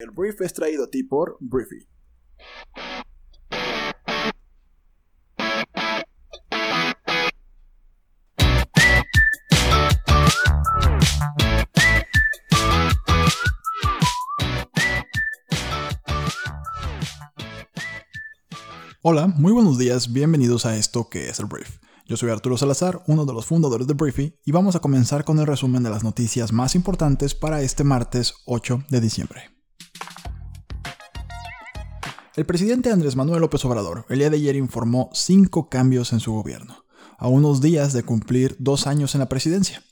El brief es traído a ti por Briefy. Hola, muy buenos días, bienvenidos a esto que es el Brief. Yo soy Arturo Salazar, uno de los fundadores de Briefy, y vamos a comenzar con el resumen de las noticias más importantes para este martes 8 de diciembre. El presidente Andrés Manuel López Obrador el día de ayer informó cinco cambios en su gobierno, a unos días de cumplir dos años en la presidencia.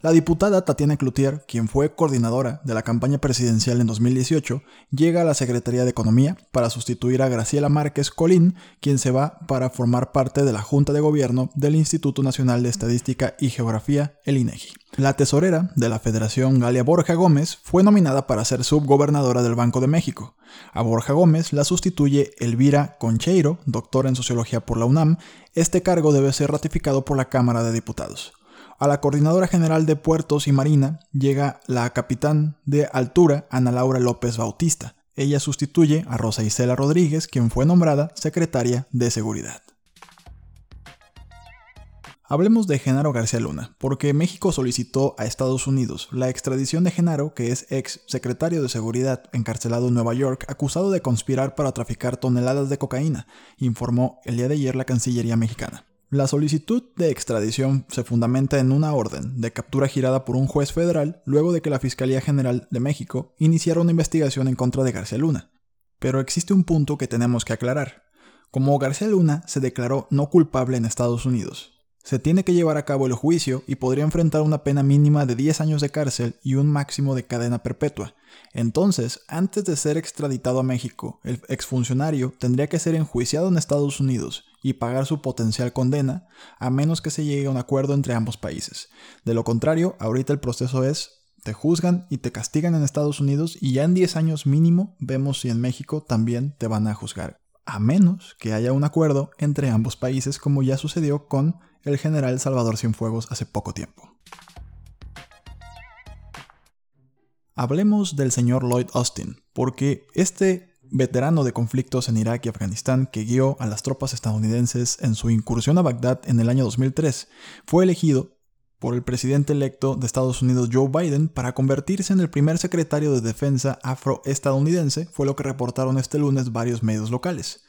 La diputada Tatiana Cloutier, quien fue coordinadora de la campaña presidencial en 2018, llega a la Secretaría de Economía para sustituir a Graciela Márquez Colín, quien se va para formar parte de la Junta de Gobierno del Instituto Nacional de Estadística y Geografía, el INEGI. La tesorera de la Federación Galia Borja Gómez fue nominada para ser subgobernadora del Banco de México. A Borja Gómez la sustituye Elvira Concheiro, doctora en Sociología por la UNAM. Este cargo debe ser ratificado por la Cámara de Diputados. A la Coordinadora General de Puertos y Marina llega la capitán de altura Ana Laura López Bautista. Ella sustituye a Rosa Isela Rodríguez, quien fue nombrada secretaria de Seguridad. Hablemos de Genaro García Luna, porque México solicitó a Estados Unidos la extradición de Genaro, que es ex secretario de Seguridad encarcelado en Nueva York, acusado de conspirar para traficar toneladas de cocaína, informó el día de ayer la Cancillería mexicana. La solicitud de extradición se fundamenta en una orden de captura girada por un juez federal luego de que la Fiscalía General de México iniciara una investigación en contra de García Luna. Pero existe un punto que tenemos que aclarar. Como García Luna se declaró no culpable en Estados Unidos, se tiene que llevar a cabo el juicio y podría enfrentar una pena mínima de 10 años de cárcel y un máximo de cadena perpetua. Entonces, antes de ser extraditado a México, el exfuncionario tendría que ser enjuiciado en Estados Unidos y pagar su potencial condena, a menos que se llegue a un acuerdo entre ambos países. De lo contrario, ahorita el proceso es te juzgan y te castigan en Estados Unidos y ya en 10 años mínimo vemos si en México también te van a juzgar. A menos que haya un acuerdo entre ambos países como ya sucedió con el general Salvador Cienfuegos hace poco tiempo. Hablemos del señor Lloyd Austin, porque este veterano de conflictos en Irak y Afganistán que guió a las tropas estadounidenses en su incursión a Bagdad en el año 2003, fue elegido por el presidente electo de Estados Unidos Joe Biden para convertirse en el primer secretario de defensa afroestadounidense, fue lo que reportaron este lunes varios medios locales.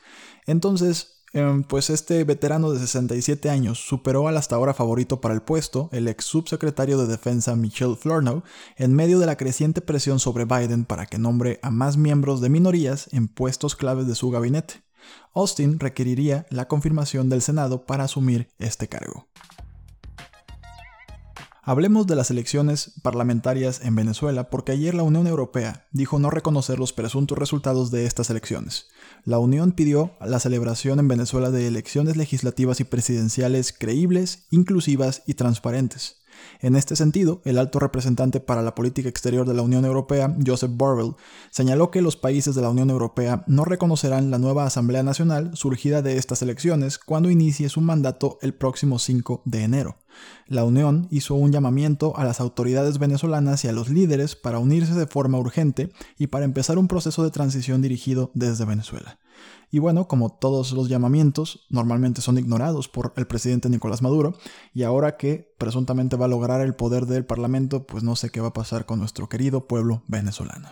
Entonces, Em, pues este veterano de 67 años superó al hasta ahora favorito para el puesto, el ex subsecretario de Defensa Michelle Flournoy, en medio de la creciente presión sobre Biden para que nombre a más miembros de minorías en puestos claves de su gabinete. Austin requeriría la confirmación del Senado para asumir este cargo. Hablemos de las elecciones parlamentarias en Venezuela porque ayer la Unión Europea dijo no reconocer los presuntos resultados de estas elecciones. La Unión pidió la celebración en Venezuela de elecciones legislativas y presidenciales creíbles, inclusivas y transparentes. En este sentido, el alto representante para la política exterior de la Unión Europea, Joseph Borrell, señaló que los países de la Unión Europea no reconocerán la nueva Asamblea Nacional surgida de estas elecciones cuando inicie su mandato el próximo 5 de enero. La Unión hizo un llamamiento a las autoridades venezolanas y a los líderes para unirse de forma urgente y para empezar un proceso de transición dirigido desde Venezuela. Y bueno, como todos los llamamientos, normalmente son ignorados por el presidente Nicolás Maduro, y ahora que presuntamente va a lograr el poder del Parlamento, pues no sé qué va a pasar con nuestro querido pueblo venezolano.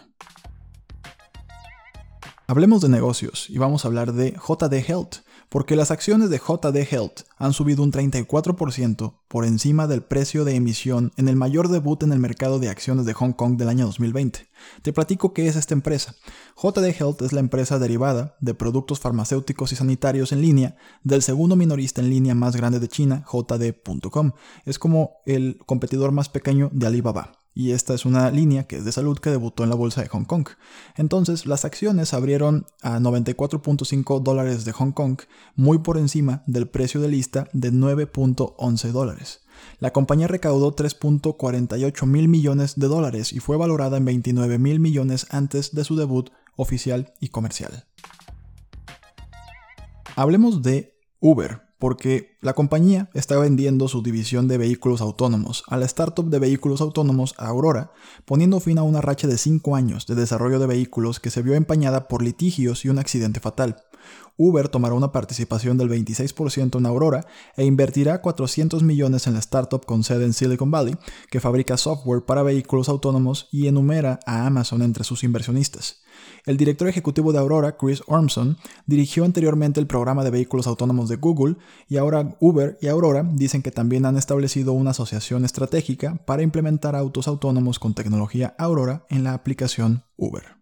Hablemos de negocios y vamos a hablar de JD Health, porque las acciones de JD Health han subido un 34% por encima del precio de emisión en el mayor debut en el mercado de acciones de Hong Kong del año 2020. Te platico qué es esta empresa. JD Health es la empresa derivada de productos farmacéuticos y sanitarios en línea del segundo minorista en línea más grande de China, JD.com. Es como el competidor más pequeño de Alibaba y esta es una línea que es de salud que debutó en la bolsa de Hong Kong. Entonces, las acciones abrieron a 94.5 dólares de Hong Kong, muy por encima del precio de lista de 9.11 dólares. La compañía recaudó 3.48 mil millones de dólares y fue valorada en 29 mil millones antes de su debut oficial y comercial. Hablemos de Uber, porque la compañía está vendiendo su división de vehículos autónomos a la startup de vehículos autónomos Aurora, poniendo fin a una racha de 5 años de desarrollo de vehículos que se vio empañada por litigios y un accidente fatal. Uber tomará una participación del 26% en Aurora e invertirá 400 millones en la startup con sede en Silicon Valley, que fabrica software para vehículos autónomos y enumera a Amazon entre sus inversionistas. El director ejecutivo de Aurora, Chris Ormson, dirigió anteriormente el programa de vehículos autónomos de Google y ahora Uber y Aurora dicen que también han establecido una asociación estratégica para implementar autos autónomos con tecnología Aurora en la aplicación Uber.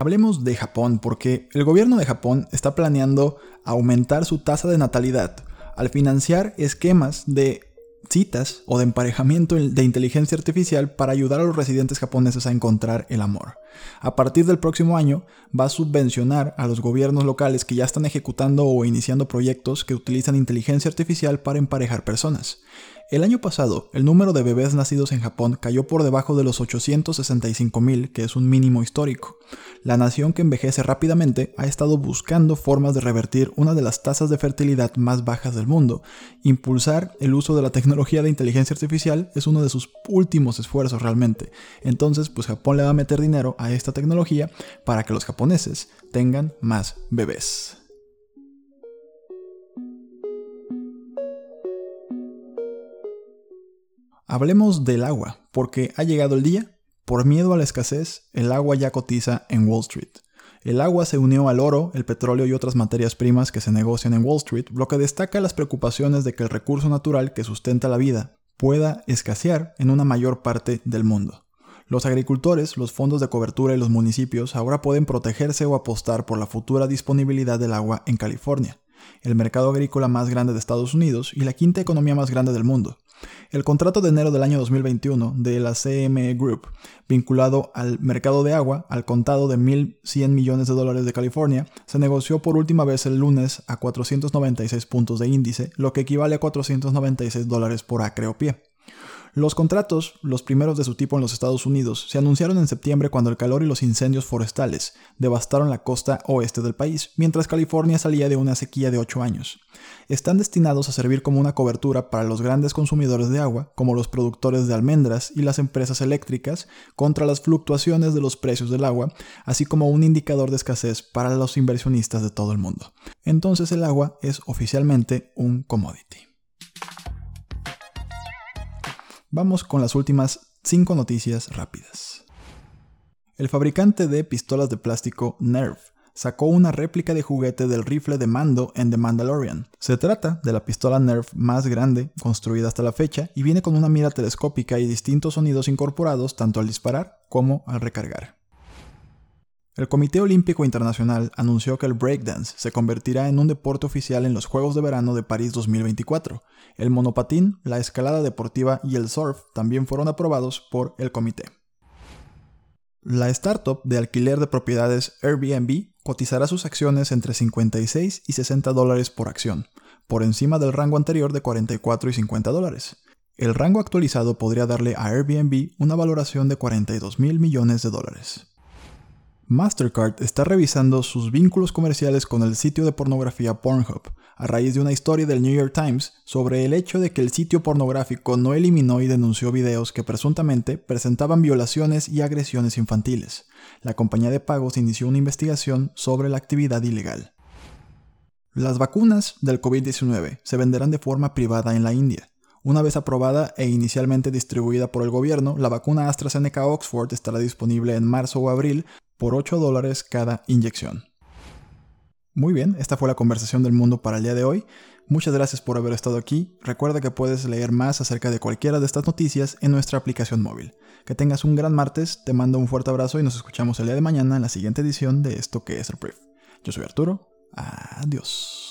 Hablemos de Japón porque el gobierno de Japón está planeando aumentar su tasa de natalidad al financiar esquemas de citas o de emparejamiento de inteligencia artificial para ayudar a los residentes japoneses a encontrar el amor. A partir del próximo año va a subvencionar a los gobiernos locales que ya están ejecutando o iniciando proyectos que utilizan inteligencia artificial para emparejar personas. El año pasado, el número de bebés nacidos en Japón cayó por debajo de los 865.000, que es un mínimo histórico. La nación que envejece rápidamente ha estado buscando formas de revertir una de las tasas de fertilidad más bajas del mundo. Impulsar el uso de la tecnología de inteligencia artificial es uno de sus últimos esfuerzos realmente. Entonces, pues Japón le va a meter dinero a esta tecnología para que los japoneses tengan más bebés. Hablemos del agua, porque ha llegado el día. Por miedo a la escasez, el agua ya cotiza en Wall Street. El agua se unió al oro, el petróleo y otras materias primas que se negocian en Wall Street, lo que destaca las preocupaciones de que el recurso natural que sustenta la vida pueda escasear en una mayor parte del mundo. Los agricultores, los fondos de cobertura y los municipios ahora pueden protegerse o apostar por la futura disponibilidad del agua en California, el mercado agrícola más grande de Estados Unidos y la quinta economía más grande del mundo. El contrato de enero del año 2021 de la CME Group, vinculado al mercado de agua al contado de 1.100 millones de dólares de California, se negoció por última vez el lunes a 496 puntos de índice, lo que equivale a 496 dólares por acre o pie. Los contratos, los primeros de su tipo en los Estados Unidos, se anunciaron en septiembre cuando el calor y los incendios forestales devastaron la costa oeste del país, mientras California salía de una sequía de 8 años. Están destinados a servir como una cobertura para los grandes consumidores de agua, como los productores de almendras y las empresas eléctricas, contra las fluctuaciones de los precios del agua, así como un indicador de escasez para los inversionistas de todo el mundo. Entonces el agua es oficialmente un commodity. Vamos con las últimas 5 noticias rápidas. El fabricante de pistolas de plástico Nerf sacó una réplica de juguete del rifle de mando en The Mandalorian. Se trata de la pistola Nerf más grande construida hasta la fecha y viene con una mira telescópica y distintos sonidos incorporados tanto al disparar como al recargar. El Comité Olímpico Internacional anunció que el breakdance se convertirá en un deporte oficial en los Juegos de Verano de París 2024. El monopatín, la escalada deportiva y el surf también fueron aprobados por el comité. La startup de alquiler de propiedades Airbnb cotizará sus acciones entre 56 y 60 dólares por acción, por encima del rango anterior de 44 y 50 dólares. El rango actualizado podría darle a Airbnb una valoración de 42 mil millones de dólares. Mastercard está revisando sus vínculos comerciales con el sitio de pornografía Pornhub, a raíz de una historia del New York Times sobre el hecho de que el sitio pornográfico no eliminó y denunció videos que presuntamente presentaban violaciones y agresiones infantiles. La compañía de pagos inició una investigación sobre la actividad ilegal. Las vacunas del COVID-19 se venderán de forma privada en la India. Una vez aprobada e inicialmente distribuida por el gobierno, la vacuna AstraZeneca Oxford estará disponible en marzo o abril por 8 dólares cada inyección. Muy bien, esta fue la conversación del mundo para el día de hoy. Muchas gracias por haber estado aquí. Recuerda que puedes leer más acerca de cualquiera de estas noticias en nuestra aplicación móvil. Que tengas un gran martes, te mando un fuerte abrazo y nos escuchamos el día de mañana en la siguiente edición de esto que es el Brief. Yo soy Arturo. Adiós.